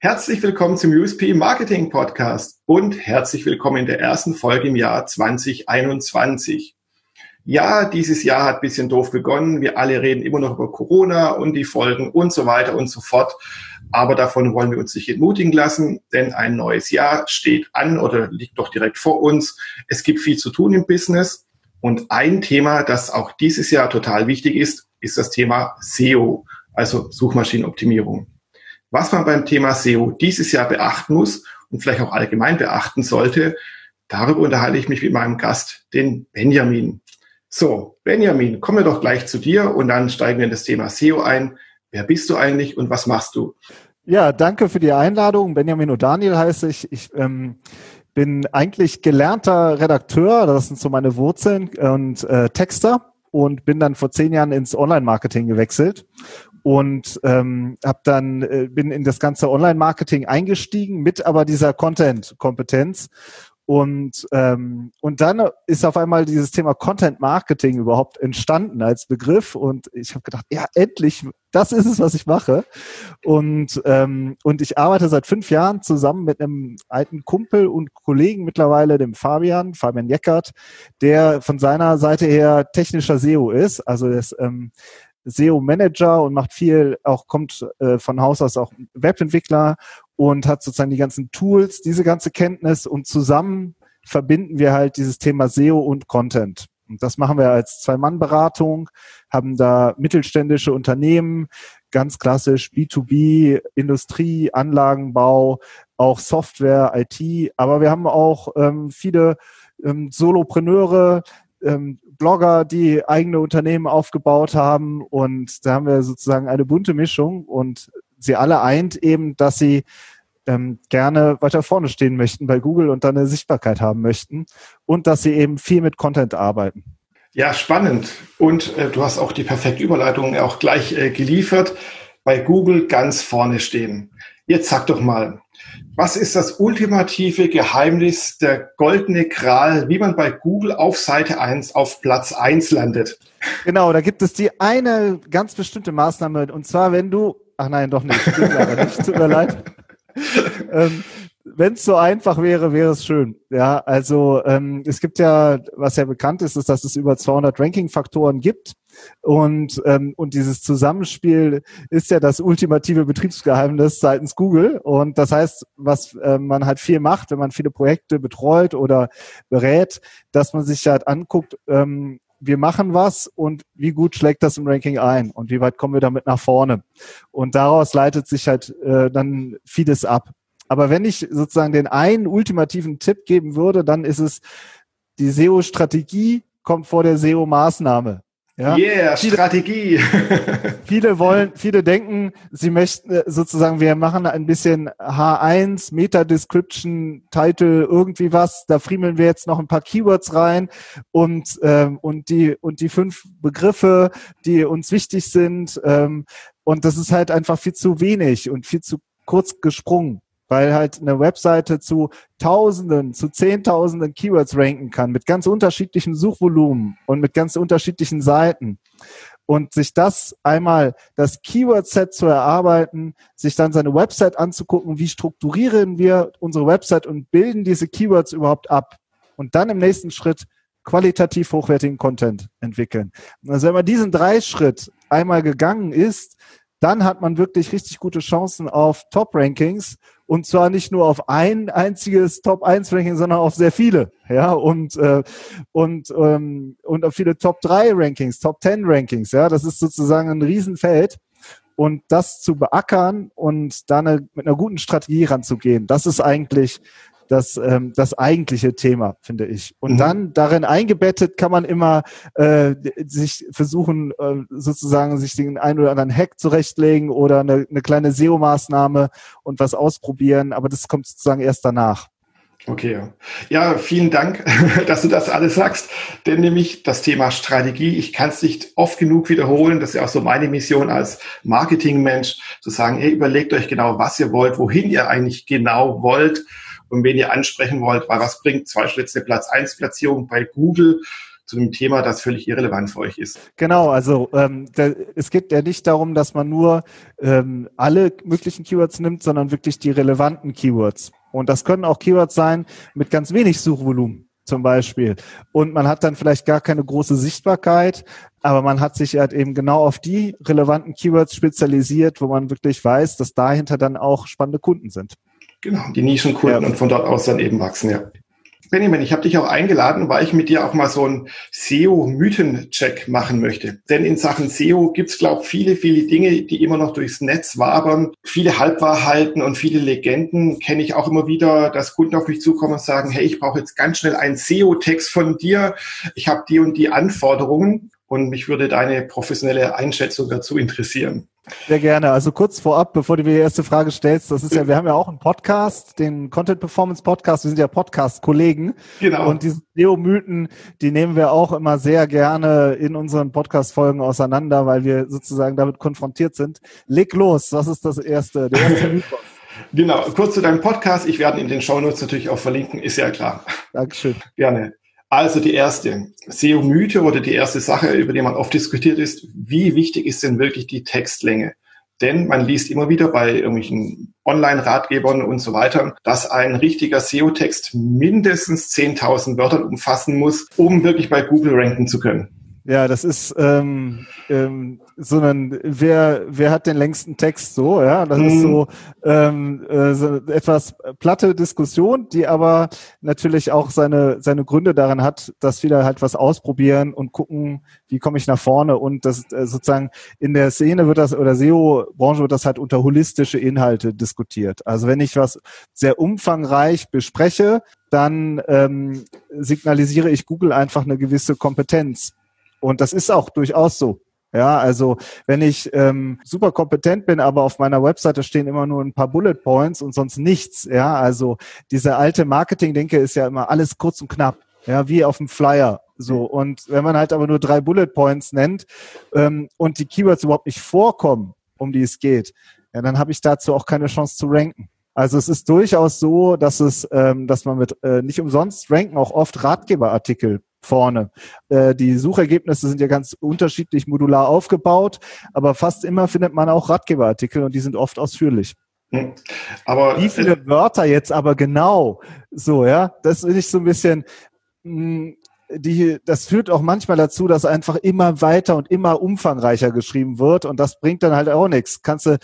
Herzlich willkommen zum USP Marketing Podcast und herzlich willkommen in der ersten Folge im Jahr 2021. Ja, dieses Jahr hat ein bisschen doof begonnen. Wir alle reden immer noch über Corona und die Folgen und so weiter und so fort. Aber davon wollen wir uns nicht entmutigen lassen, denn ein neues Jahr steht an oder liegt doch direkt vor uns. Es gibt viel zu tun im Business. Und ein Thema, das auch dieses Jahr total wichtig ist, ist das Thema SEO, also Suchmaschinenoptimierung. Was man beim Thema SEO dieses Jahr beachten muss und vielleicht auch allgemein beachten sollte, darüber unterhalte ich mich mit meinem Gast, den Benjamin. So, Benjamin, kommen wir doch gleich zu dir und dann steigen wir in das Thema SEO ein. Wer bist du eigentlich und was machst du? Ja, danke für die Einladung. Benjamin O'Daniel heiße ich. Ich ähm, bin eigentlich gelernter Redakteur, das sind so meine Wurzeln, und äh, Texter und bin dann vor zehn Jahren ins Online-Marketing gewechselt und ähm, habe dann äh, bin in das ganze Online-Marketing eingestiegen mit aber dieser Content-Kompetenz und ähm, und dann ist auf einmal dieses Thema Content Marketing überhaupt entstanden als Begriff. Und ich habe gedacht, ja endlich, das ist es, was ich mache. Und ähm, und ich arbeite seit fünf Jahren zusammen mit einem alten Kumpel und Kollegen mittlerweile, dem Fabian Fabian Jeckert, der von seiner Seite her technischer SEO ist, also das ähm, SEO-Manager und macht viel, auch kommt äh, von Haus aus auch Webentwickler und hat sozusagen die ganzen Tools, diese ganze Kenntnis und zusammen verbinden wir halt dieses Thema SEO und Content. Und das machen wir als Zwei-Mann-Beratung, haben da mittelständische Unternehmen, ganz klassisch B2B, Industrie, Anlagenbau, auch Software, IT, aber wir haben auch ähm, viele ähm, Solopreneure, ähm, Blogger, die eigene Unternehmen aufgebaut haben und da haben wir sozusagen eine bunte Mischung und sie alle eint eben, dass sie ähm, gerne weiter vorne stehen möchten bei Google und dann eine Sichtbarkeit haben möchten und dass sie eben viel mit Content arbeiten. Ja, spannend. Und äh, du hast auch die perfekte Überleitung auch gleich äh, geliefert. Bei Google ganz vorne stehen. Jetzt sag doch mal, was ist das ultimative Geheimnis, der goldene Kral, wie man bei Google auf Seite 1 auf Platz 1 landet? Genau, da gibt es die eine ganz bestimmte Maßnahme. Und zwar, wenn du, ach nein, doch nicht, nicht tut mir leid. ähm, wenn es so einfach wäre, wäre es schön. Ja, also ähm, es gibt ja, was ja bekannt ist, ist, dass es über 200 Ranking-Faktoren gibt. Und, ähm, und dieses Zusammenspiel ist ja das ultimative Betriebsgeheimnis seitens Google. Und das heißt, was äh, man halt viel macht, wenn man viele Projekte betreut oder berät, dass man sich halt anguckt, ähm, wir machen was und wie gut schlägt das im Ranking ein und wie weit kommen wir damit nach vorne. Und daraus leitet sich halt äh, dann vieles ab. Aber wenn ich sozusagen den einen ultimativen Tipp geben würde, dann ist es, die SEO-Strategie kommt vor der SEO-Maßnahme. Ja? Yeah, viele, Strategie. viele wollen, viele denken, sie möchten äh, sozusagen, wir machen ein bisschen H1, Meta Description, Title, irgendwie was. Da friemeln wir jetzt noch ein paar Keywords rein und ähm, und die und die fünf Begriffe, die uns wichtig sind. Ähm, und das ist halt einfach viel zu wenig und viel zu kurz gesprungen weil halt eine Webseite zu Tausenden, zu Zehntausenden Keywords ranken kann, mit ganz unterschiedlichem Suchvolumen und mit ganz unterschiedlichen Seiten. Und sich das einmal, das Keyword-Set zu erarbeiten, sich dann seine Website anzugucken, wie strukturieren wir unsere Website und bilden diese Keywords überhaupt ab. Und dann im nächsten Schritt qualitativ hochwertigen Content entwickeln. Also wenn man diesen drei Schritt einmal gegangen ist, dann hat man wirklich richtig gute Chancen auf Top-Rankings. Und zwar nicht nur auf ein einziges Top 1 Ranking, sondern auf sehr viele, ja, und, äh, und, ähm, und auf viele Top 3 Rankings, Top 10 Rankings, ja, das ist sozusagen ein Riesenfeld. Und das zu beackern und da eine, mit einer guten Strategie ranzugehen, das ist eigentlich das, ähm, das eigentliche Thema, finde ich. Und mhm. dann darin eingebettet kann man immer äh, sich versuchen, äh, sozusagen sich den einen oder anderen Hack zurechtlegen oder eine, eine kleine SEO-Maßnahme und was ausprobieren, aber das kommt sozusagen erst danach. Okay. Ja, vielen Dank, dass du das alles sagst. Denn nämlich das Thema Strategie, ich kann es nicht oft genug wiederholen. Das ist ja auch so meine Mission als Marketingmensch, zu sagen, hey, überlegt euch genau, was ihr wollt, wohin ihr eigentlich genau wollt und wen ihr ansprechen wollt, weil was bringt zwei Schritte Platz 1 Platzierung bei Google zu einem Thema, das völlig irrelevant für euch ist. Genau, also ähm, da, es geht ja nicht darum, dass man nur ähm, alle möglichen Keywords nimmt, sondern wirklich die relevanten Keywords. Und das können auch Keywords sein mit ganz wenig Suchvolumen zum Beispiel. Und man hat dann vielleicht gar keine große Sichtbarkeit, aber man hat sich halt eben genau auf die relevanten Keywords spezialisiert, wo man wirklich weiß, dass dahinter dann auch spannende Kunden sind. Genau, die Nischenkunden ja. und von dort aus dann eben wachsen, ja. Benjamin, ich habe dich auch eingeladen, weil ich mit dir auch mal so einen SEO-Mythen-Check machen möchte. Denn in Sachen SEO gibt's, glaube ich, viele, viele Dinge, die immer noch durchs Netz wabern. Viele Halbwahrheiten und viele Legenden kenne ich auch immer wieder, dass Kunden auf mich zukommen und sagen, hey, ich brauche jetzt ganz schnell einen SEO-Text von dir. Ich habe die und die Anforderungen und mich würde deine professionelle Einschätzung dazu interessieren. Sehr gerne. Also kurz vorab, bevor du mir die erste Frage stellst, das ist ja, wir haben ja auch einen Podcast, den Content Performance Podcast. Wir sind ja Podcast-Kollegen. Genau. Und diese Neomythen, die nehmen wir auch immer sehr gerne in unseren Podcast-Folgen auseinander, weil wir sozusagen damit konfrontiert sind. Leg los. Was ist das erste? Der erste Mythos. Genau. Kurz zu deinem Podcast. Ich werde in den Show Notes natürlich auch verlinken. Ist ja klar. Dankeschön. Gerne. Also die erste SEO-Mythe oder die erste Sache, über die man oft diskutiert ist, wie wichtig ist denn wirklich die Textlänge? Denn man liest immer wieder bei irgendwelchen Online-Ratgebern und so weiter, dass ein richtiger SEO-Text mindestens 10.000 Wörter umfassen muss, um wirklich bei Google ranken zu können. Ja, das ist ähm, ähm, so ein, wer, wer hat den längsten Text so, ja, das mhm. ist so, ähm, äh, so etwas platte Diskussion, die aber natürlich auch seine, seine Gründe daran hat, dass viele halt was ausprobieren und gucken, wie komme ich nach vorne und das äh, sozusagen in der Szene wird das oder SEO-Branche wird das halt unter holistische Inhalte diskutiert. Also wenn ich was sehr umfangreich bespreche, dann ähm, signalisiere ich Google einfach eine gewisse Kompetenz und das ist auch durchaus so. Ja, also wenn ich ähm, super kompetent bin, aber auf meiner Webseite stehen immer nur ein paar Bullet Points und sonst nichts. Ja, also diese alte Marketing-Denke ist ja immer alles kurz und knapp. Ja, wie auf dem Flyer. So, und wenn man halt aber nur drei Bullet Points nennt ähm, und die Keywords überhaupt nicht vorkommen, um die es geht, ja, dann habe ich dazu auch keine Chance zu ranken. Also es ist durchaus so, dass es, ähm, dass man mit äh, nicht umsonst ranken auch oft Ratgeberartikel vorne. Äh, die Suchergebnisse sind ja ganz unterschiedlich modular aufgebaut, aber fast immer findet man auch Ratgeberartikel und die sind oft ausführlich. Hm. Aber wie viele Wörter jetzt aber genau? So, ja, das ist nicht so ein bisschen, mh, hm, die, das führt auch manchmal dazu, dass einfach immer weiter und immer umfangreicher geschrieben wird und das bringt dann halt auch nichts. Kannst du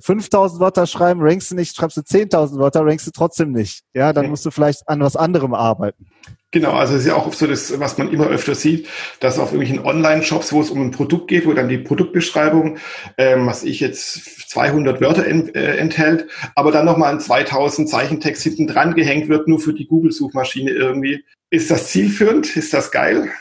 5000 Wörter schreiben, rankst du nicht, schreibst du 10.000 Wörter, rankst du trotzdem nicht. Ja, dann musst du vielleicht an was anderem arbeiten. Genau, also es ist ja auch so das, was man immer öfter sieht, dass auf irgendwelchen Online-Shops, wo es um ein Produkt geht, wo dann die Produktbeschreibung, ähm, was ich jetzt 200 Wörter ent, äh, enthält, aber dann nochmal ein 2000 Zeichentext hinten dran gehängt wird, nur für die Google-Suchmaschine irgendwie. Ist das zielführend? Ist das geil?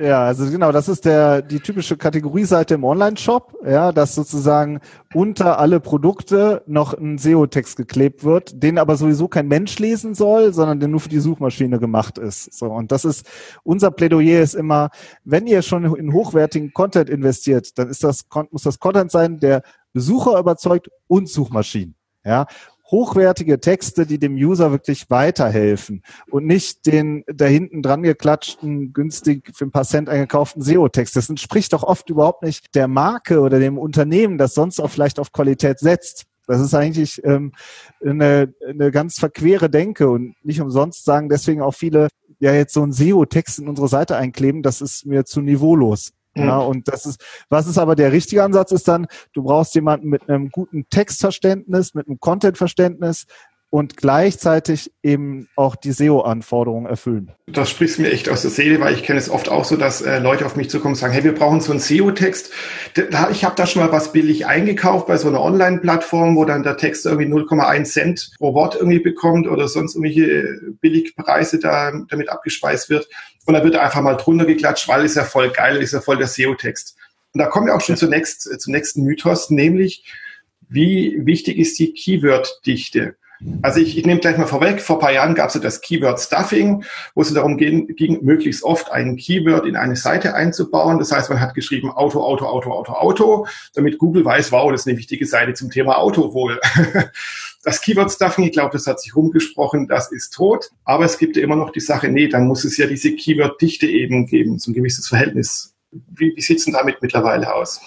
Ja, also genau, das ist der die typische Kategorieseite im Online-Shop, ja, dass sozusagen unter alle Produkte noch ein SEO-Text geklebt wird, den aber sowieso kein Mensch lesen soll, sondern der nur für die Suchmaschine gemacht ist. So und das ist unser Plädoyer ist immer, wenn ihr schon in hochwertigen Content investiert, dann ist das muss das Content sein, der Besucher überzeugt und Suchmaschinen. Ja, hochwertige Texte, die dem User wirklich weiterhelfen und nicht den da hinten dran geklatschten, günstig für ein paar Cent eingekauften SEO-Text. Das entspricht doch oft überhaupt nicht der Marke oder dem Unternehmen, das sonst auch vielleicht auf Qualität setzt. Das ist eigentlich ähm, eine, eine ganz verquere Denke und nicht umsonst sagen deswegen auch viele, ja jetzt so ein SEO-Text in unsere Seite einkleben, das ist mir zu niveaulos. Ja, und das ist, was ist aber der richtige Ansatz ist dann, du brauchst jemanden mit einem guten Textverständnis, mit einem Content-Verständnis, und gleichzeitig eben auch die SEO-Anforderungen erfüllen. Das sprichst mir echt aus der Seele, weil ich kenne es oft auch so, dass äh, Leute auf mich zukommen und sagen, hey, wir brauchen so einen SEO-Text. Ich habe da schon mal was billig eingekauft bei so einer Online-Plattform, wo dann der Text irgendwie 0,1 Cent pro Wort irgendwie bekommt oder sonst irgendwelche Billigpreise da damit abgespeist wird. Und da wird einfach mal drunter geklatscht, weil ist ja voll geil, ist ja voll der SEO-Text. Und da kommen wir auch schon ja. zunächst, zum nächsten Mythos, nämlich wie wichtig ist die Keyword-Dichte? Also ich, ich nehme gleich mal vorweg, vor paar Jahren gab es ja das Keyword Stuffing, wo es darum ging, ging, möglichst oft ein Keyword in eine Seite einzubauen. Das heißt, man hat geschrieben Auto, Auto, Auto, Auto, Auto, damit Google weiß, wow, das ist eine wichtige Seite zum Thema Auto wohl. Das Keyword Stuffing, ich glaube, das hat sich rumgesprochen, das ist tot. Aber es gibt ja immer noch die Sache, nee, dann muss es ja diese Keyword-Dichte eben geben, so ein gewisses Verhältnis. Wie, wie sieht es denn damit mittlerweile aus?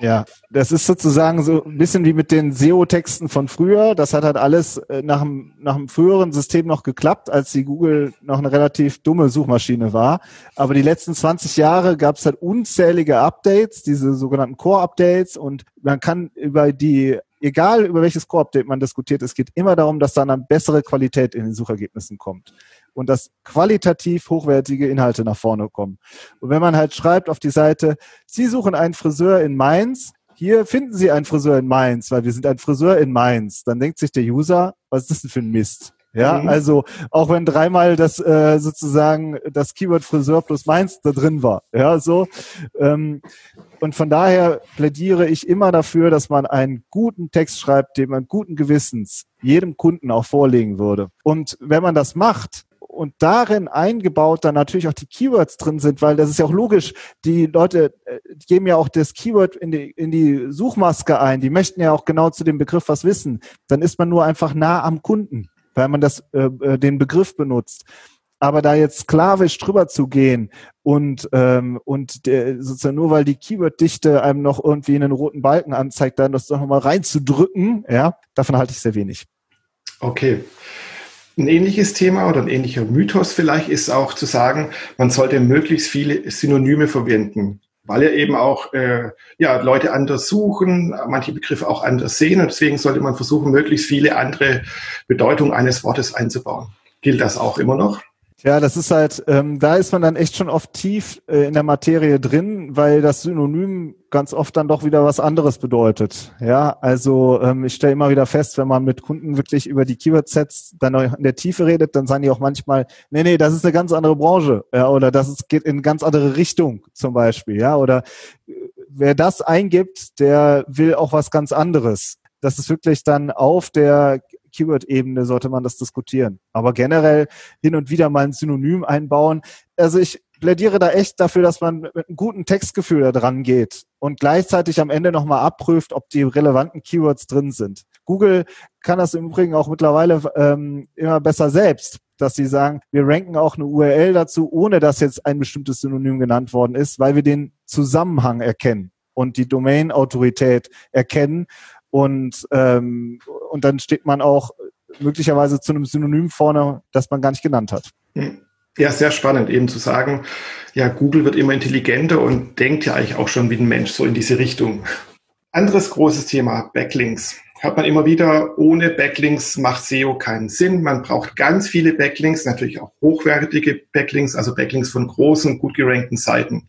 Ja, das ist sozusagen so ein bisschen wie mit den SEO-Texten von früher. Das hat halt alles äh, nach dem, nach dem früheren System noch geklappt, als die Google noch eine relativ dumme Suchmaschine war. Aber die letzten 20 Jahre gab es halt unzählige Updates, diese sogenannten Core-Updates und man kann über die egal über welches Core-Update man diskutiert, es geht immer darum, dass dann eine bessere Qualität in den Suchergebnissen kommt und dass qualitativ hochwertige Inhalte nach vorne kommen. Und wenn man halt schreibt auf die Seite, Sie suchen einen Friseur in Mainz, hier finden Sie einen Friseur in Mainz, weil wir sind ein Friseur in Mainz, dann denkt sich der User, was ist das denn für ein Mist? Ja, mhm. also auch wenn dreimal das äh, sozusagen das Keyword Friseur plus Mainz da drin war. Ja, so. Ähm, und von daher plädiere ich immer dafür, dass man einen guten Text schreibt, den man guten Gewissens jedem Kunden auch vorlegen würde. Und wenn man das macht, und darin eingebaut dann natürlich auch die Keywords drin sind, weil das ist ja auch logisch. Die Leute äh, geben ja auch das Keyword in die, in die Suchmaske ein. Die möchten ja auch genau zu dem Begriff was wissen. Dann ist man nur einfach nah am Kunden weil man das, äh, äh, den Begriff benutzt. Aber da jetzt sklavisch drüber zu gehen und, ähm, und der, sozusagen nur weil die Keyword-Dichte einem noch irgendwie einen roten Balken anzeigt, dann das noch mal reinzudrücken, ja, davon halte ich sehr wenig. Okay. Ein ähnliches Thema oder ein ähnlicher Mythos vielleicht ist auch zu sagen, man sollte möglichst viele Synonyme verwenden weil ja eben auch äh, ja, Leute anders suchen, manche Begriffe auch anders sehen und deswegen sollte man versuchen, möglichst viele andere Bedeutungen eines Wortes einzubauen. Gilt das auch immer noch? Ja, das ist halt, ähm, da ist man dann echt schon oft tief äh, in der Materie drin, weil das Synonym ganz oft dann doch wieder was anderes bedeutet. Ja, also ähm, ich stelle immer wieder fest, wenn man mit Kunden wirklich über die Keyword-Sets dann in der Tiefe redet, dann sagen die auch manchmal, nee, nee, das ist eine ganz andere Branche, ja, oder das ist, geht in eine ganz andere Richtung zum Beispiel, ja, oder äh, wer das eingibt, der will auch was ganz anderes. Das ist wirklich dann auf der Keyword-Ebene sollte man das diskutieren. Aber generell hin und wieder mal ein Synonym einbauen. Also ich plädiere da echt dafür, dass man mit einem guten Textgefühl da dran geht und gleichzeitig am Ende nochmal abprüft, ob die relevanten Keywords drin sind. Google kann das im Übrigen auch mittlerweile ähm, immer besser selbst, dass sie sagen, wir ranken auch eine URL dazu, ohne dass jetzt ein bestimmtes Synonym genannt worden ist, weil wir den Zusammenhang erkennen und die Domain-Autorität erkennen und, ähm, und dann steht man auch möglicherweise zu einem Synonym vorne, das man gar nicht genannt hat. Ja, sehr spannend eben zu sagen, ja, Google wird immer intelligenter und denkt ja eigentlich auch schon wie ein Mensch so in diese Richtung. Anderes großes Thema, Backlinks. Hört man immer wieder, ohne Backlinks macht SEO keinen Sinn. Man braucht ganz viele Backlinks, natürlich auch hochwertige Backlinks, also Backlinks von großen, gut gerankten Seiten.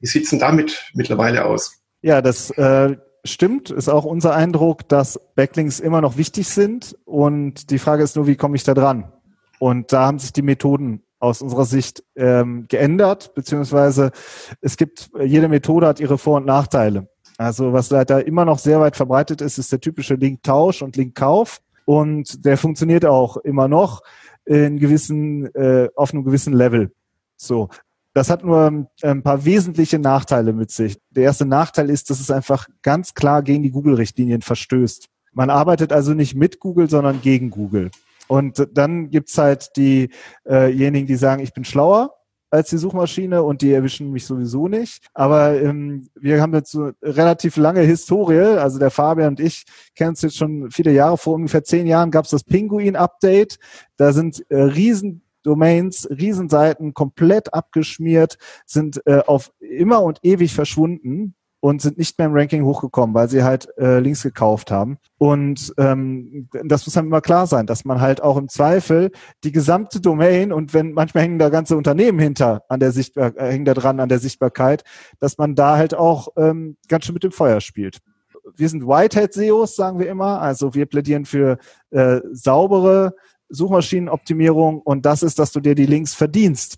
Wie sieht's denn damit mittlerweile aus? Ja, das äh, stimmt, ist auch unser Eindruck, dass Backlinks immer noch wichtig sind. Und die Frage ist nur, wie komme ich da dran? Und da haben sich die Methoden aus unserer Sicht ähm, geändert, beziehungsweise es gibt, jede Methode hat ihre Vor- und Nachteile. Also was leider immer noch sehr weit verbreitet ist, ist der typische Link-Tausch und Link-Kauf. Und der funktioniert auch immer noch in gewissen, äh, auf einem gewissen Level. So. Das hat nur ähm, ein paar wesentliche Nachteile mit sich. Der erste Nachteil ist, dass es einfach ganz klar gegen die Google-Richtlinien verstößt. Man arbeitet also nicht mit Google, sondern gegen Google. Und dann gibt's halt diejenigen, die sagen, ich bin schlauer als die Suchmaschine und die erwischen mich sowieso nicht. Aber ähm, wir haben jetzt so relativ lange Historie. Also der Fabian und ich kennen uns jetzt schon viele Jahre. Vor ungefähr zehn Jahren gab's das Pinguin-Update. Da sind äh, riesen Domains, Riesenseiten komplett abgeschmiert, sind äh, auf immer und ewig verschwunden und sind nicht mehr im Ranking hochgekommen, weil sie halt äh, Links gekauft haben. Und ähm, das muss dann immer klar sein, dass man halt auch im Zweifel die gesamte Domain und wenn manchmal hängen da ganze Unternehmen hinter an der Sichtbar äh, hängen da dran an der Sichtbarkeit, dass man da halt auch ähm, ganz schön mit dem Feuer spielt. Wir sind Whitehead-SEOs, sagen wir immer. Also wir plädieren für äh, saubere Suchmaschinenoptimierung und das ist, dass du dir die Links verdienst.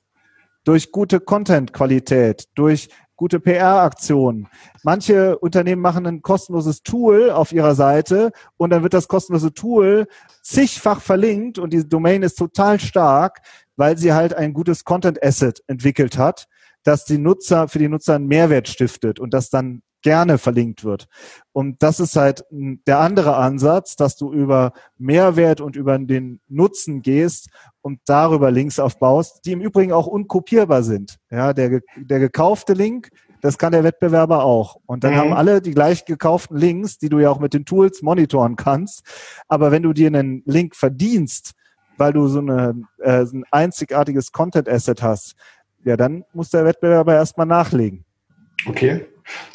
Durch gute Content-Qualität, durch gute PR-Aktionen. Manche Unternehmen machen ein kostenloses Tool auf ihrer Seite und dann wird das kostenlose Tool zigfach verlinkt und die Domain ist total stark, weil sie halt ein gutes Content Asset entwickelt hat, das die Nutzer für die Nutzer einen Mehrwert stiftet und das dann gerne verlinkt wird. Und das ist halt der andere Ansatz, dass du über Mehrwert und über den Nutzen gehst und darüber Links aufbaust, die im Übrigen auch unkopierbar sind. Ja, der, der gekaufte Link, das kann der Wettbewerber auch. Und dann mhm. haben alle die gleich gekauften Links, die du ja auch mit den Tools monitoren kannst. Aber wenn du dir einen Link verdienst, weil du so eine, äh, ein einzigartiges Content Asset hast, ja, dann muss der Wettbewerber erstmal nachlegen. Okay.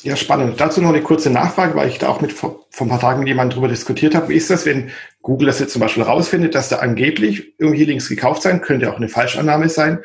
Ja, spannend. Dazu noch eine kurze Nachfrage, weil ich da auch mit vor, vor ein paar Tagen mit jemandem drüber diskutiert habe. Wie ist das, wenn Google das jetzt zum Beispiel rausfindet, dass da angeblich irgendwie Links gekauft sein, könnte auch eine Falschannahme sein,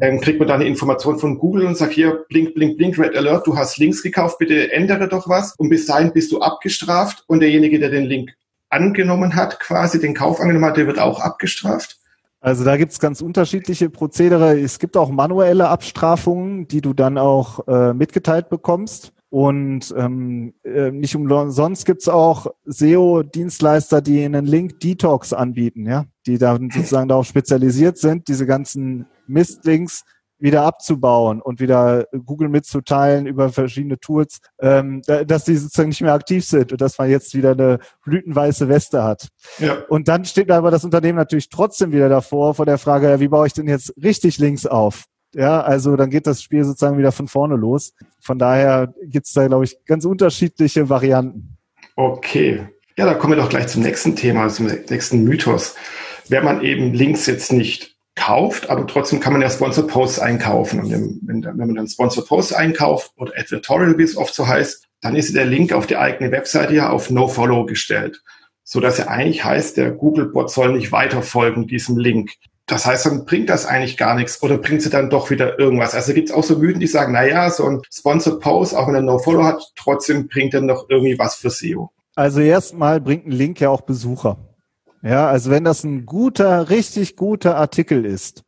ähm, kriegt man da eine Information von Google und sagt hier, blink, blink, blink, Red Alert, du hast Links gekauft, bitte ändere doch was. Und bis dahin bist du abgestraft und derjenige, der den Link angenommen hat, quasi den Kauf angenommen hat, der wird auch abgestraft. Also da gibt's ganz unterschiedliche Prozedere. Es gibt auch manuelle Abstrafungen, die du dann auch äh, mitgeteilt bekommst. Und ähm, äh, nicht umsonst gibt's auch SEO-Dienstleister, die einen Link-Detox anbieten, ja, die dann sozusagen darauf spezialisiert sind, diese ganzen Mistlinks wieder abzubauen und wieder Google mitzuteilen über verschiedene Tools, ähm, dass die sozusagen nicht mehr aktiv sind und dass man jetzt wieder eine blütenweiße Weste hat. Ja. Und dann steht aber das Unternehmen natürlich trotzdem wieder davor vor der Frage, ja, wie baue ich denn jetzt richtig Links auf? Ja, also dann geht das Spiel sozusagen wieder von vorne los. Von daher gibt's da, glaube ich, ganz unterschiedliche Varianten. Okay. Ja, da kommen wir doch gleich zum nächsten Thema, zum nächsten Mythos. Wenn man eben Links jetzt nicht kauft, aber trotzdem kann man ja Sponsor Posts einkaufen. Und wenn, wenn man dann Sponsor Posts einkauft oder Advertorial, wie es oft so heißt, dann ist der Link auf die eigene Webseite ja auf No-Follow gestellt. So dass er eigentlich heißt, der Google-Bot soll nicht weiterfolgen diesem Link. Das heißt, dann bringt das eigentlich gar nichts oder bringt sie dann doch wieder irgendwas. Also gibt es auch so Mythen, die sagen, na ja, so ein Sponsor Post, auch wenn er No-Follow hat, trotzdem bringt er noch irgendwie was für SEO. Also erstmal bringt ein Link ja auch Besucher. Ja, also wenn das ein guter, richtig guter Artikel ist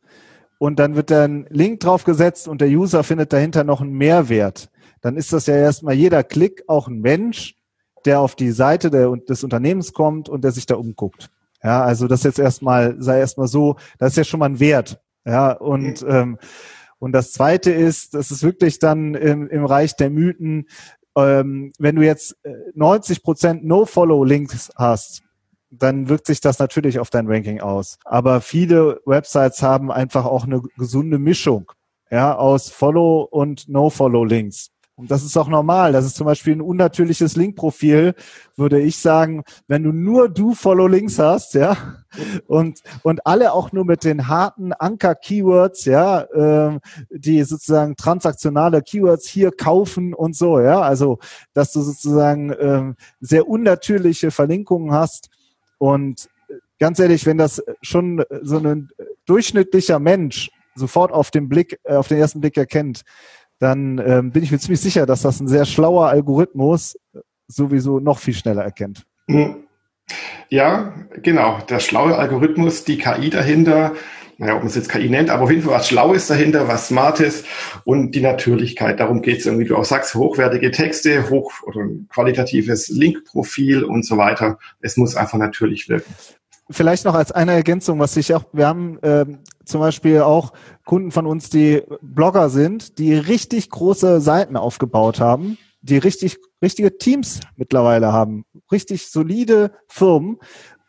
und dann wird da ein Link drauf gesetzt und der User findet dahinter noch einen Mehrwert, dann ist das ja erstmal jeder Klick auch ein Mensch, der auf die Seite der, des Unternehmens kommt und der sich da umguckt. Ja, also das jetzt erstmal, sei erstmal so, das ist ja schon mal ein Wert. Ja, und, ähm, und das zweite ist, das ist wirklich dann im, im Reich der Mythen, ähm, wenn du jetzt 90 Prozent No-Follow-Links hast, dann wirkt sich das natürlich auf dein Ranking aus. Aber viele Websites haben einfach auch eine gesunde Mischung ja, aus Follow- und No-Follow-Links. Und das ist auch normal. Das ist zum Beispiel ein unnatürliches Link-Profil, würde ich sagen, wenn du nur du Follow-Links hast, ja, und, und alle auch nur mit den harten Anker-Keywords, ja, äh, die sozusagen transaktionale Keywords hier kaufen und so, ja, also, dass du sozusagen äh, sehr unnatürliche Verlinkungen hast, und ganz ehrlich, wenn das schon so ein durchschnittlicher Mensch sofort auf den Blick, äh, auf den ersten Blick erkennt, dann ähm, bin ich mir ziemlich sicher, dass das ein sehr schlauer Algorithmus sowieso noch viel schneller erkennt. Hm. Ja, genau. Der schlaue Algorithmus, die KI dahinter, naja, ob man es jetzt KI nennt, aber auf jeden Fall was Schlaues dahinter, was Smartes und die Natürlichkeit. Darum geht es irgendwie, du auch sagst, hochwertige Texte, hoch oder ein qualitatives Linkprofil und so weiter. Es muss einfach natürlich wirken. Vielleicht noch als eine Ergänzung, was ich auch, wir haben äh, zum Beispiel auch Kunden von uns, die Blogger sind, die richtig große Seiten aufgebaut haben, die richtig, richtige Teams mittlerweile haben, richtig solide Firmen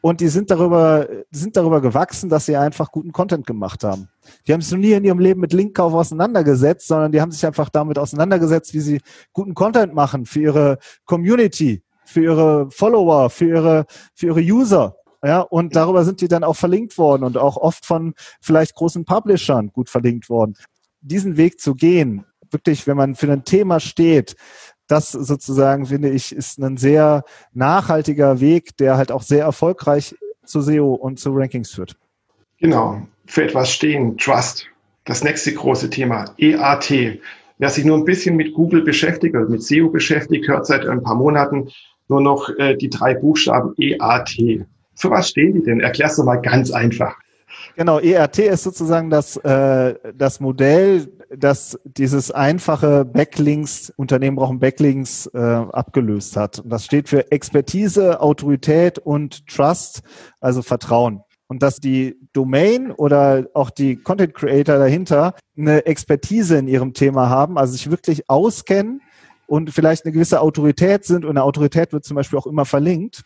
und die sind darüber, sind darüber gewachsen, dass sie einfach guten Content gemacht haben. Die haben sich noch nie in ihrem Leben mit Linkkauf auseinandergesetzt, sondern die haben sich einfach damit auseinandergesetzt, wie sie guten Content machen für ihre Community, für ihre Follower, für ihre, für ihre User. Ja, und darüber sind die dann auch verlinkt worden und auch oft von vielleicht großen Publishern gut verlinkt worden. Diesen Weg zu gehen, wirklich, wenn man für ein Thema steht, das sozusagen, finde ich, ist ein sehr nachhaltiger Weg, der halt auch sehr erfolgreich zu SEO und zu Rankings führt. Genau, für etwas stehen, Trust. Das nächste große Thema, EAT. Wer sich nur ein bisschen mit Google beschäftigt oder mit SEO beschäftigt, hört seit ein paar Monaten nur noch äh, die drei Buchstaben EAT. Für was stehen die denn? Erklär's doch mal ganz einfach. Genau, ERT ist sozusagen das, äh, das Modell dass dieses einfache Backlinks, Unternehmen brauchen Backlinks, äh, abgelöst hat. Und das steht für Expertise, Autorität und Trust, also Vertrauen. Und dass die Domain oder auch die Content Creator dahinter eine Expertise in ihrem Thema haben, also sich wirklich auskennen und vielleicht eine gewisse Autorität sind und eine Autorität wird zum Beispiel auch immer verlinkt.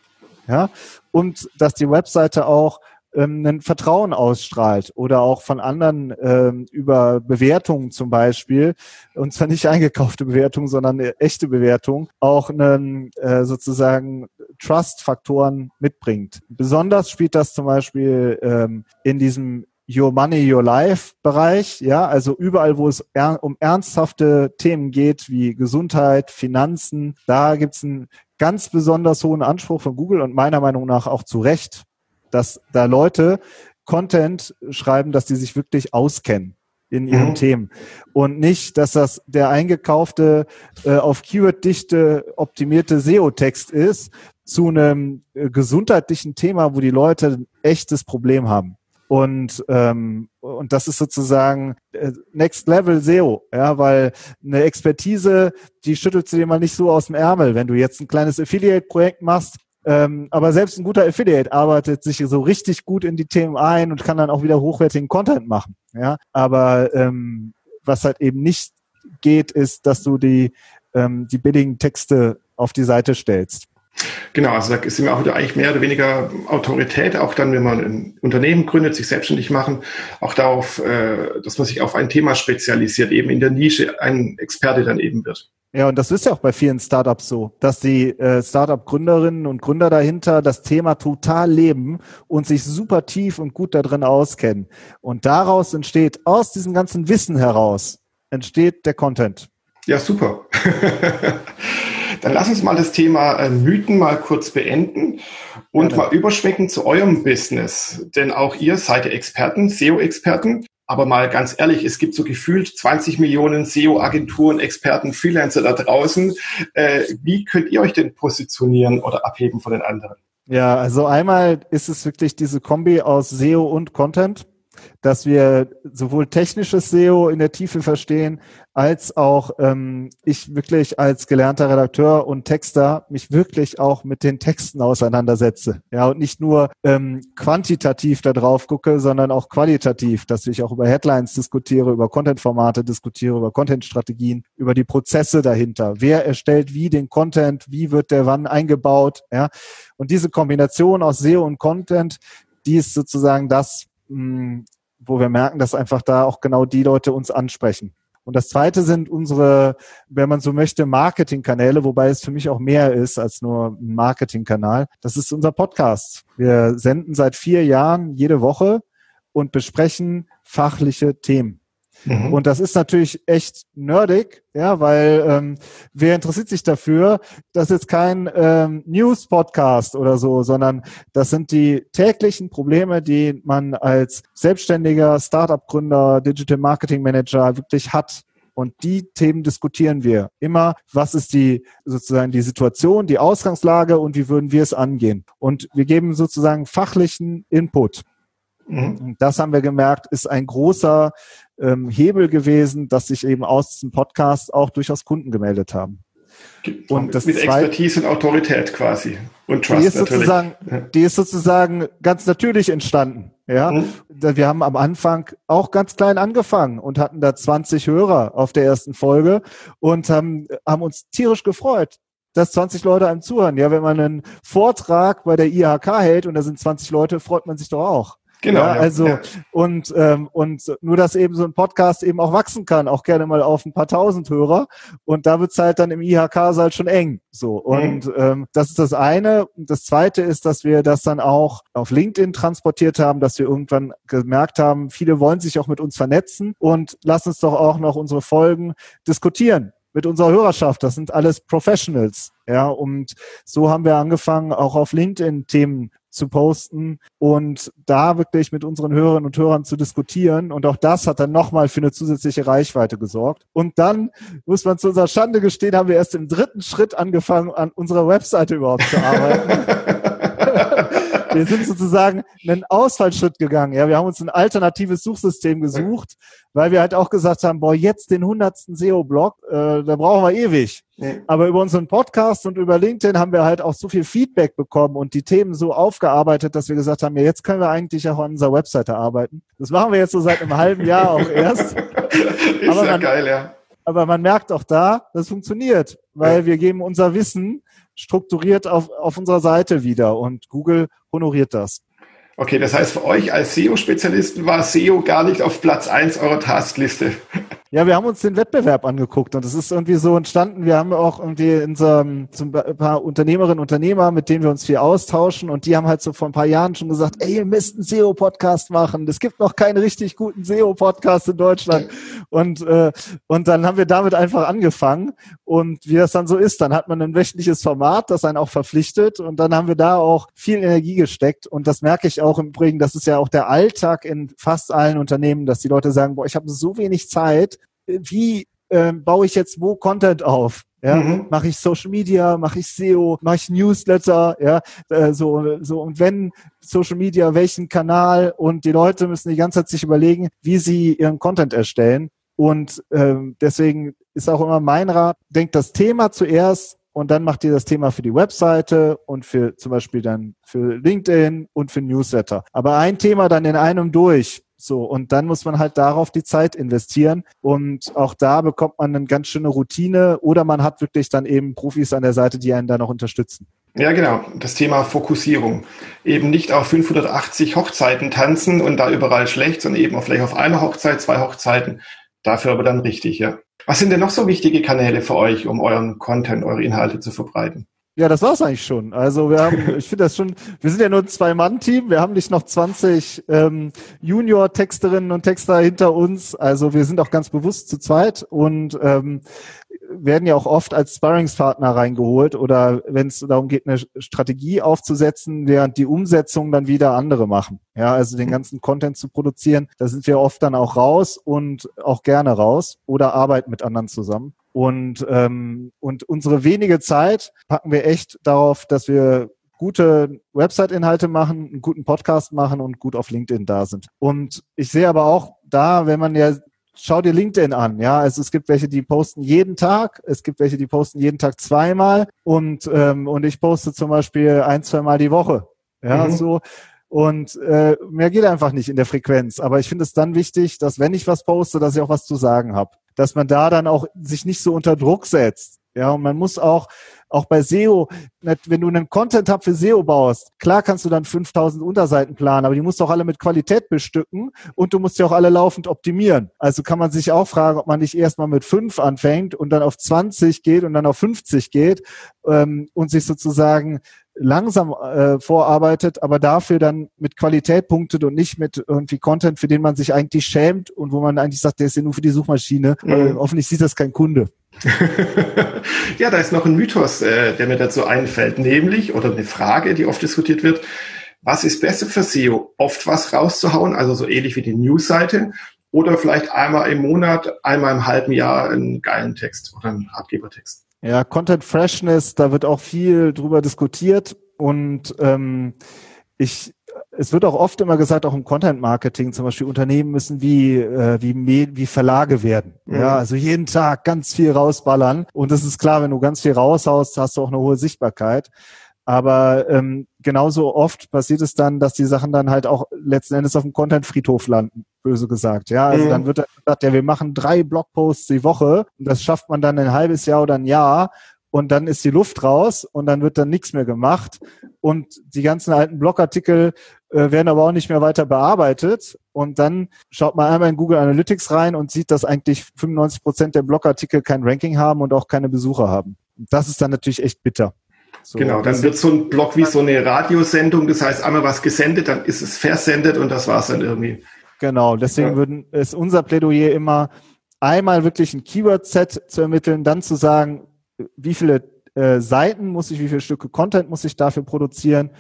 Ja, und dass die Webseite auch ähm, ein Vertrauen ausstrahlt oder auch von anderen ähm, über Bewertungen zum Beispiel, und zwar nicht eingekaufte Bewertungen, sondern echte Bewertungen, auch einen äh, sozusagen Trust-Faktoren mitbringt. Besonders spielt das zum Beispiel ähm, in diesem Your Money, Your Life Bereich, ja, also überall, wo es er um ernsthafte Themen geht, wie Gesundheit, Finanzen, da gibt's einen ganz besonders hohen Anspruch von Google und meiner Meinung nach auch zu Recht, dass da Leute Content schreiben, dass die sich wirklich auskennen in ihren mhm. Themen und nicht, dass das der eingekaufte äh, auf Keyword-Dichte optimierte SEO-Text ist zu einem äh, gesundheitlichen Thema, wo die Leute ein echtes Problem haben. Und, ähm, und das ist sozusagen äh, Next Level SEO, ja, weil eine Expertise, die schüttelst du dir mal nicht so aus dem Ärmel. Wenn du jetzt ein kleines Affiliate-Projekt machst, ähm, aber selbst ein guter Affiliate arbeitet sich so richtig gut in die Themen ein und kann dann auch wieder hochwertigen Content machen. Ja, aber ähm, was halt eben nicht geht, ist, dass du die ähm, die billigen Texte auf die Seite stellst. Genau, also da sind wir auch wieder eigentlich mehr oder weniger Autorität, auch dann, wenn man ein Unternehmen gründet, sich selbstständig machen, auch darauf, äh, dass man sich auf ein Thema spezialisiert, eben in der Nische ein Experte dann eben wird. Ja, und das ist ja auch bei vielen Startups so, dass die äh, Startup-Gründerinnen und Gründer dahinter das Thema total leben und sich super tief und gut da drin auskennen. Und daraus entsteht, aus diesem ganzen Wissen heraus, entsteht der Content. Ja, super. Dann lass uns mal das Thema äh, Mythen mal kurz beenden und ja, mal überschwenken zu eurem Business. Denn auch ihr seid Experten, SEO-Experten. Aber mal ganz ehrlich, es gibt so gefühlt 20 Millionen SEO-Agenturen, Experten, Freelancer da draußen. Äh, wie könnt ihr euch denn positionieren oder abheben von den anderen? Ja, also einmal ist es wirklich diese Kombi aus SEO und Content dass wir sowohl technisches SEO in der Tiefe verstehen, als auch ähm, ich wirklich als gelernter Redakteur und Texter mich wirklich auch mit den Texten auseinandersetze. Ja, und nicht nur ähm, quantitativ da drauf gucke, sondern auch qualitativ, dass ich auch über Headlines diskutiere, über Content-Formate diskutiere, über Content-Strategien, über die Prozesse dahinter. Wer erstellt wie den Content, wie wird der wann eingebaut, ja. Und diese Kombination aus SEO und Content, die ist sozusagen das, mh, wo wir merken, dass einfach da auch genau die Leute uns ansprechen. Und das zweite sind unsere, wenn man so möchte, Marketingkanäle, wobei es für mich auch mehr ist als nur ein Marketingkanal. Das ist unser Podcast. Wir senden seit vier Jahren jede Woche und besprechen fachliche Themen. Mhm. Und das ist natürlich echt nerdig, ja, weil ähm, wer interessiert sich dafür? Das ist kein ähm, News-Podcast oder so, sondern das sind die täglichen Probleme, die man als selbstständiger Startup-Gründer, Digital Marketing Manager wirklich hat. Und die Themen diskutieren wir immer. Was ist die sozusagen die Situation, die Ausgangslage und wie würden wir es angehen? Und wir geben sozusagen fachlichen Input. Mhm. Das haben wir gemerkt, ist ein großer ähm, Hebel gewesen, dass sich eben aus diesem Podcast auch durchaus Kunden gemeldet haben. Und das mit Expertise und Autorität quasi und Trust die ist natürlich. Sozusagen, Die ist sozusagen ganz natürlich entstanden. Ja, mhm. wir haben am Anfang auch ganz klein angefangen und hatten da 20 Hörer auf der ersten Folge und haben, haben uns tierisch gefreut, dass 20 Leute einem zuhören. Ja, wenn man einen Vortrag bei der IHK hält und da sind 20 Leute, freut man sich doch auch. Genau. Ja, also ja. und ähm, und nur, dass eben so ein Podcast eben auch wachsen kann, auch gerne mal auf ein paar tausend Hörer. Und da wird's halt dann im IHK-Saal schon eng. So und mhm. ähm, das ist das eine. Und das zweite ist, dass wir das dann auch auf LinkedIn transportiert haben, dass wir irgendwann gemerkt haben, viele wollen sich auch mit uns vernetzen und lass uns doch auch noch unsere Folgen diskutieren mit unserer Hörerschaft. Das sind alles Professionals. Ja, und so haben wir angefangen, auch auf LinkedIn Themen zu posten und da wirklich mit unseren Hörerinnen und Hörern zu diskutieren. Und auch das hat dann nochmal für eine zusätzliche Reichweite gesorgt. Und dann, muss man zu unserer Schande gestehen, haben wir erst im dritten Schritt angefangen, an unserer Webseite überhaupt zu arbeiten. wir sind sozusagen einen Ausfallschritt gegangen. Ja, wir haben uns ein alternatives Suchsystem gesucht, weil wir halt auch gesagt haben, boah, jetzt den hundertsten SEO-Blog, äh, da brauchen wir ewig. Nee. Aber über unseren Podcast und über LinkedIn haben wir halt auch so viel Feedback bekommen und die Themen so aufgearbeitet, dass wir gesagt haben, ja, jetzt können wir eigentlich auch an unserer Webseite arbeiten. Das machen wir jetzt so seit einem halben Jahr auch erst. Ist aber ja man, geil, ja. Aber man merkt auch da, das funktioniert, weil ja. wir geben unser Wissen strukturiert auf, auf unserer Seite wieder und Google honoriert das. Okay, das heißt für euch als SEO-Spezialisten war SEO gar nicht auf Platz eins eurer Taskliste. Ja, wir haben uns den Wettbewerb angeguckt und es ist irgendwie so entstanden. Wir haben auch irgendwie in so ein paar Unternehmerinnen und Unternehmer, mit denen wir uns viel austauschen und die haben halt so vor ein paar Jahren schon gesagt, ey, ihr müsst einen SEO-Podcast machen. Es gibt noch keinen richtig guten SEO-Podcast in Deutschland. Und, äh, und dann haben wir damit einfach angefangen und wie das dann so ist, dann hat man ein wöchentliches Format, das einen auch verpflichtet und dann haben wir da auch viel Energie gesteckt und das merke ich auch im Übrigen, das ist ja auch der Alltag in fast allen Unternehmen, dass die Leute sagen, boah, ich habe so wenig Zeit, wie äh, baue ich jetzt wo Content auf? Ja, mhm. mache ich Social Media, mache ich SEO, mache ich Newsletter, ja, äh, so so und wenn Social Media, welchen Kanal und die Leute müssen die ganze Zeit sich überlegen, wie sie ihren Content erstellen und ähm, deswegen ist auch immer mein Rat, denkt das Thema zuerst und dann macht ihr das Thema für die Webseite und für zum Beispiel dann für LinkedIn und für Newsletter. Aber ein Thema dann in einem durch so, und dann muss man halt darauf die Zeit investieren. Und auch da bekommt man eine ganz schöne Routine oder man hat wirklich dann eben Profis an der Seite, die einen da noch unterstützen. Ja, genau. Das Thema Fokussierung. Eben nicht auf 580 Hochzeiten tanzen und da überall schlecht, sondern eben vielleicht auf einer Hochzeit, zwei Hochzeiten. Dafür aber dann richtig, ja. Was sind denn noch so wichtige Kanäle für euch, um euren Content, eure Inhalte zu verbreiten? Ja, das war's eigentlich schon. Also wir haben, ich finde das schon, wir sind ja nur ein Zwei-Mann-Team, wir haben nicht noch 20 ähm, Junior-Texterinnen und Texter hinter uns. Also wir sind auch ganz bewusst zu zweit und ähm, werden ja auch oft als Sparringspartner reingeholt oder wenn es darum geht, eine Strategie aufzusetzen, während die Umsetzung dann wieder andere machen. Ja, also den ganzen Content zu produzieren, da sind wir oft dann auch raus und auch gerne raus oder arbeiten mit anderen zusammen. Und, ähm, und unsere wenige Zeit packen wir echt darauf, dass wir gute Website-Inhalte machen, einen guten Podcast machen und gut auf LinkedIn da sind. Und ich sehe aber auch da, wenn man ja schau dir LinkedIn an, ja. Also es gibt welche, die posten jeden Tag, es gibt welche, die posten jeden Tag zweimal und ähm, und ich poste zum Beispiel ein, zweimal die Woche, ja, mhm. so. Und äh, mehr geht einfach nicht in der Frequenz. Aber ich finde es dann wichtig, dass wenn ich was poste, dass ich auch was zu sagen habe dass man da dann auch sich nicht so unter Druck setzt. Ja, und man muss auch, auch bei SEO, wenn du einen Content-Hub für SEO baust, klar kannst du dann 5000 Unterseiten planen, aber die musst du auch alle mit Qualität bestücken und du musst ja auch alle laufend optimieren. Also kann man sich auch fragen, ob man nicht erstmal mit 5 anfängt und dann auf 20 geht und dann auf 50 geht ähm, und sich sozusagen langsam äh, vorarbeitet, aber dafür dann mit Qualität punktet und nicht mit irgendwie Content, für den man sich eigentlich schämt und wo man eigentlich sagt, der ist ja nur für die Suchmaschine. Mhm. Weil hoffentlich sieht das kein Kunde. ja, da ist noch ein Mythos, äh, der mir dazu einfällt, nämlich, oder eine Frage, die oft diskutiert wird, was ist besser für SEO? Oft was rauszuhauen, also so ähnlich wie die Newsseite, oder vielleicht einmal im Monat, einmal im halben Jahr einen geilen Text oder einen Ratgebertext? Ja, Content Freshness, da wird auch viel drüber diskutiert und ähm, ich es wird auch oft immer gesagt, auch im Content Marketing, zum Beispiel Unternehmen müssen wie, äh, wie, wie Verlage werden. Mhm. Ja, also jeden Tag ganz viel rausballern. Und das ist klar, wenn du ganz viel raushaust, hast du auch eine hohe Sichtbarkeit. Aber ähm, genauso oft passiert es dann, dass die Sachen dann halt auch letzten Endes auf dem Content-Friedhof landen, böse gesagt. Ja, also mhm. dann wird dann gesagt, ja, wir machen drei Blogposts die Woche und das schafft man dann ein halbes Jahr oder ein Jahr und dann ist die Luft raus und dann wird dann nichts mehr gemacht und die ganzen alten Blogartikel äh, werden aber auch nicht mehr weiter bearbeitet und dann schaut man einmal in Google Analytics rein und sieht, dass eigentlich 95 Prozent der Blogartikel kein Ranking haben und auch keine Besucher haben. Das ist dann natürlich echt bitter. So, genau, dann wird so ein Blog wie so eine Radiosendung, das heißt einmal was gesendet, dann ist es versendet und das war's dann irgendwie. Genau, deswegen ja. würden, ist unser Plädoyer immer einmal wirklich ein Keyword-Set zu ermitteln, dann zu sagen, wie viele äh, Seiten muss ich, wie viele Stücke Content muss ich dafür produzieren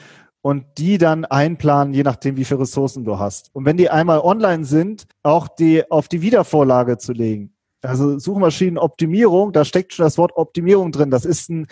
und die dann einplanen, je nachdem, wie viele Ressourcen du hast. Und wenn die einmal online sind, auch die auf die Wiedervorlage zu legen. Also Suchmaschinenoptimierung, da steckt schon das Wort Optimierung drin. Das ist ein,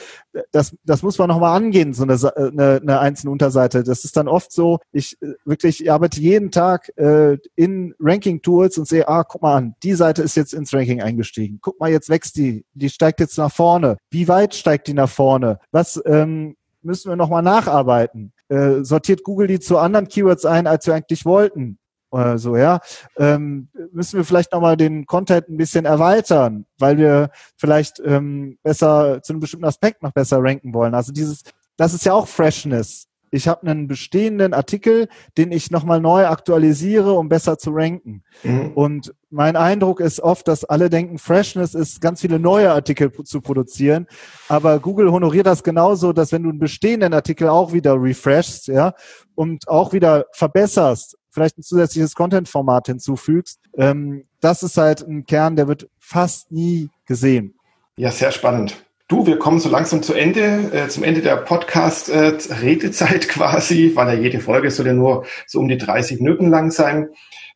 das, das muss man nochmal angehen, so eine, eine, eine einzelne Unterseite. Das ist dann oft so, ich wirklich ich arbeite jeden Tag äh, in Ranking-Tools und sehe, ah, guck mal an, die Seite ist jetzt ins Ranking eingestiegen. Guck mal, jetzt wächst die, die steigt jetzt nach vorne. Wie weit steigt die nach vorne? Was ähm, müssen wir nochmal nacharbeiten? Äh, sortiert Google die zu anderen Keywords ein, als wir eigentlich wollten? Oder so, ja. Ähm, müssen wir vielleicht nochmal den Content ein bisschen erweitern, weil wir vielleicht ähm, besser zu einem bestimmten Aspekt noch besser ranken wollen. Also dieses, das ist ja auch Freshness ich habe einen bestehenden Artikel, den ich nochmal neu aktualisiere, um besser zu ranken. Mhm. Und mein Eindruck ist oft, dass alle denken, Freshness ist, ganz viele neue Artikel zu produzieren. Aber Google honoriert das genauso, dass wenn du einen bestehenden Artikel auch wieder refreshst, ja, und auch wieder verbesserst, vielleicht ein zusätzliches Content-Format hinzufügst, ähm, das ist halt ein Kern, der wird fast nie gesehen. Ja, sehr spannend. Du, wir kommen so langsam zu Ende, äh, zum Ende der Podcast-Redezeit äh, quasi, weil ja jede Folge soll ja nur so um die 30 Minuten lang sein.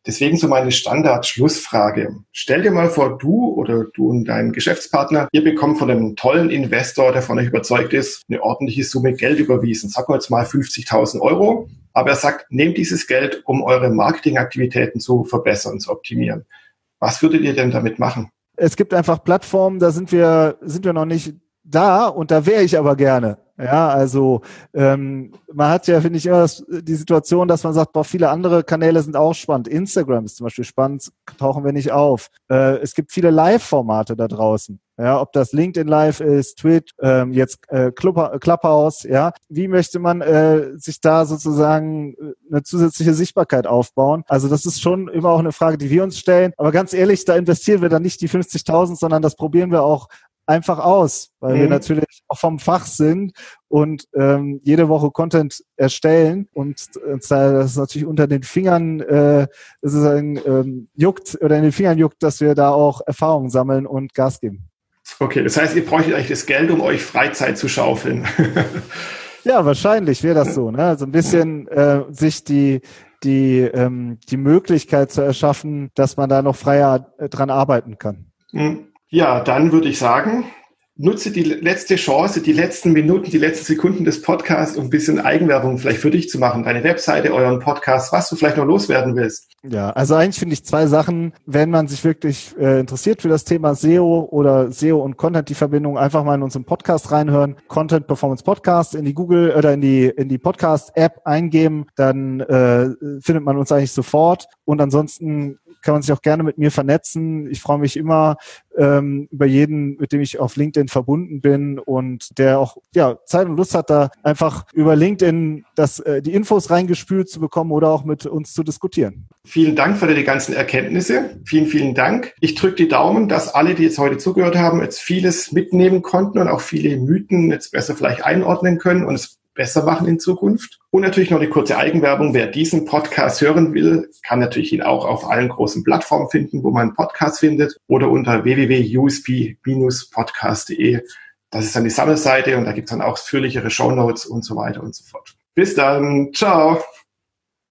Deswegen so meine Standard-Schlussfrage. Stell dir mal vor, du oder du und dein Geschäftspartner, ihr bekommt von einem tollen Investor, der von euch überzeugt ist, eine ordentliche Summe Geld überwiesen. Sagen wir jetzt mal 50.000 Euro. Aber er sagt, nehmt dieses Geld, um eure Marketingaktivitäten zu verbessern, zu optimieren. Was würdet ihr denn damit machen? Es gibt einfach Plattformen, da sind wir, sind wir noch nicht da und da wäre ich aber gerne. Ja, also ähm, man hat ja, finde ich, immer das, die Situation, dass man sagt, boah, viele andere Kanäle sind auch spannend. Instagram ist zum Beispiel spannend, tauchen wir nicht auf. Äh, es gibt viele Live-Formate da draußen. Ja, ob das LinkedIn Live ist, Twitch, ähm, jetzt äh, Clubhouse, ja. Wie möchte man äh, sich da sozusagen äh, eine zusätzliche Sichtbarkeit aufbauen? Also das ist schon immer auch eine Frage, die wir uns stellen. Aber ganz ehrlich, da investieren wir dann nicht die 50.000, sondern das probieren wir auch einfach aus, weil mhm. wir natürlich auch vom Fach sind und ähm, jede Woche Content erstellen und uns das natürlich unter den Fingern äh, sozusagen ähm, juckt oder in den Fingern juckt, dass wir da auch Erfahrungen sammeln und Gas geben. Okay, das heißt, ihr bräuchtet eigentlich das Geld, um euch Freizeit zu schaufeln. ja, wahrscheinlich wäre das so. Ne? Also ein bisschen äh, sich die die ähm, die Möglichkeit zu erschaffen, dass man da noch freier äh, dran arbeiten kann. Mhm. Ja, dann würde ich sagen, nutze die letzte Chance, die letzten Minuten, die letzten Sekunden des Podcasts, um ein bisschen Eigenwerbung vielleicht für dich zu machen. Deine Webseite, euren Podcast, was du vielleicht noch loswerden willst. Ja, also eigentlich finde ich zwei Sachen, wenn man sich wirklich äh, interessiert für das Thema SEO oder SEO und Content, die Verbindung, einfach mal in unseren Podcast reinhören. Content Performance Podcast in die Google oder in die, in die Podcast App eingeben, dann äh, findet man uns eigentlich sofort. Und ansonsten kann man sich auch gerne mit mir vernetzen. Ich freue mich immer ähm, über jeden, mit dem ich auf LinkedIn verbunden bin und der auch ja Zeit und Lust hat, da einfach über LinkedIn das, äh, die Infos reingespült zu bekommen oder auch mit uns zu diskutieren. Vielen Dank für die ganzen Erkenntnisse. Vielen, vielen Dank. Ich drücke die Daumen, dass alle, die jetzt heute zugehört haben, jetzt vieles mitnehmen konnten und auch viele Mythen jetzt besser vielleicht einordnen können und es besser machen in Zukunft. Und natürlich noch eine kurze Eigenwerbung. Wer diesen Podcast hören will, kann natürlich ihn auch auf allen großen Plattformen finden, wo man Podcast findet oder unter www.usp-podcast.de. Das ist dann die Sammelseite und da gibt es dann ausführlichere Shownotes und so weiter und so fort. Bis dann. Ciao.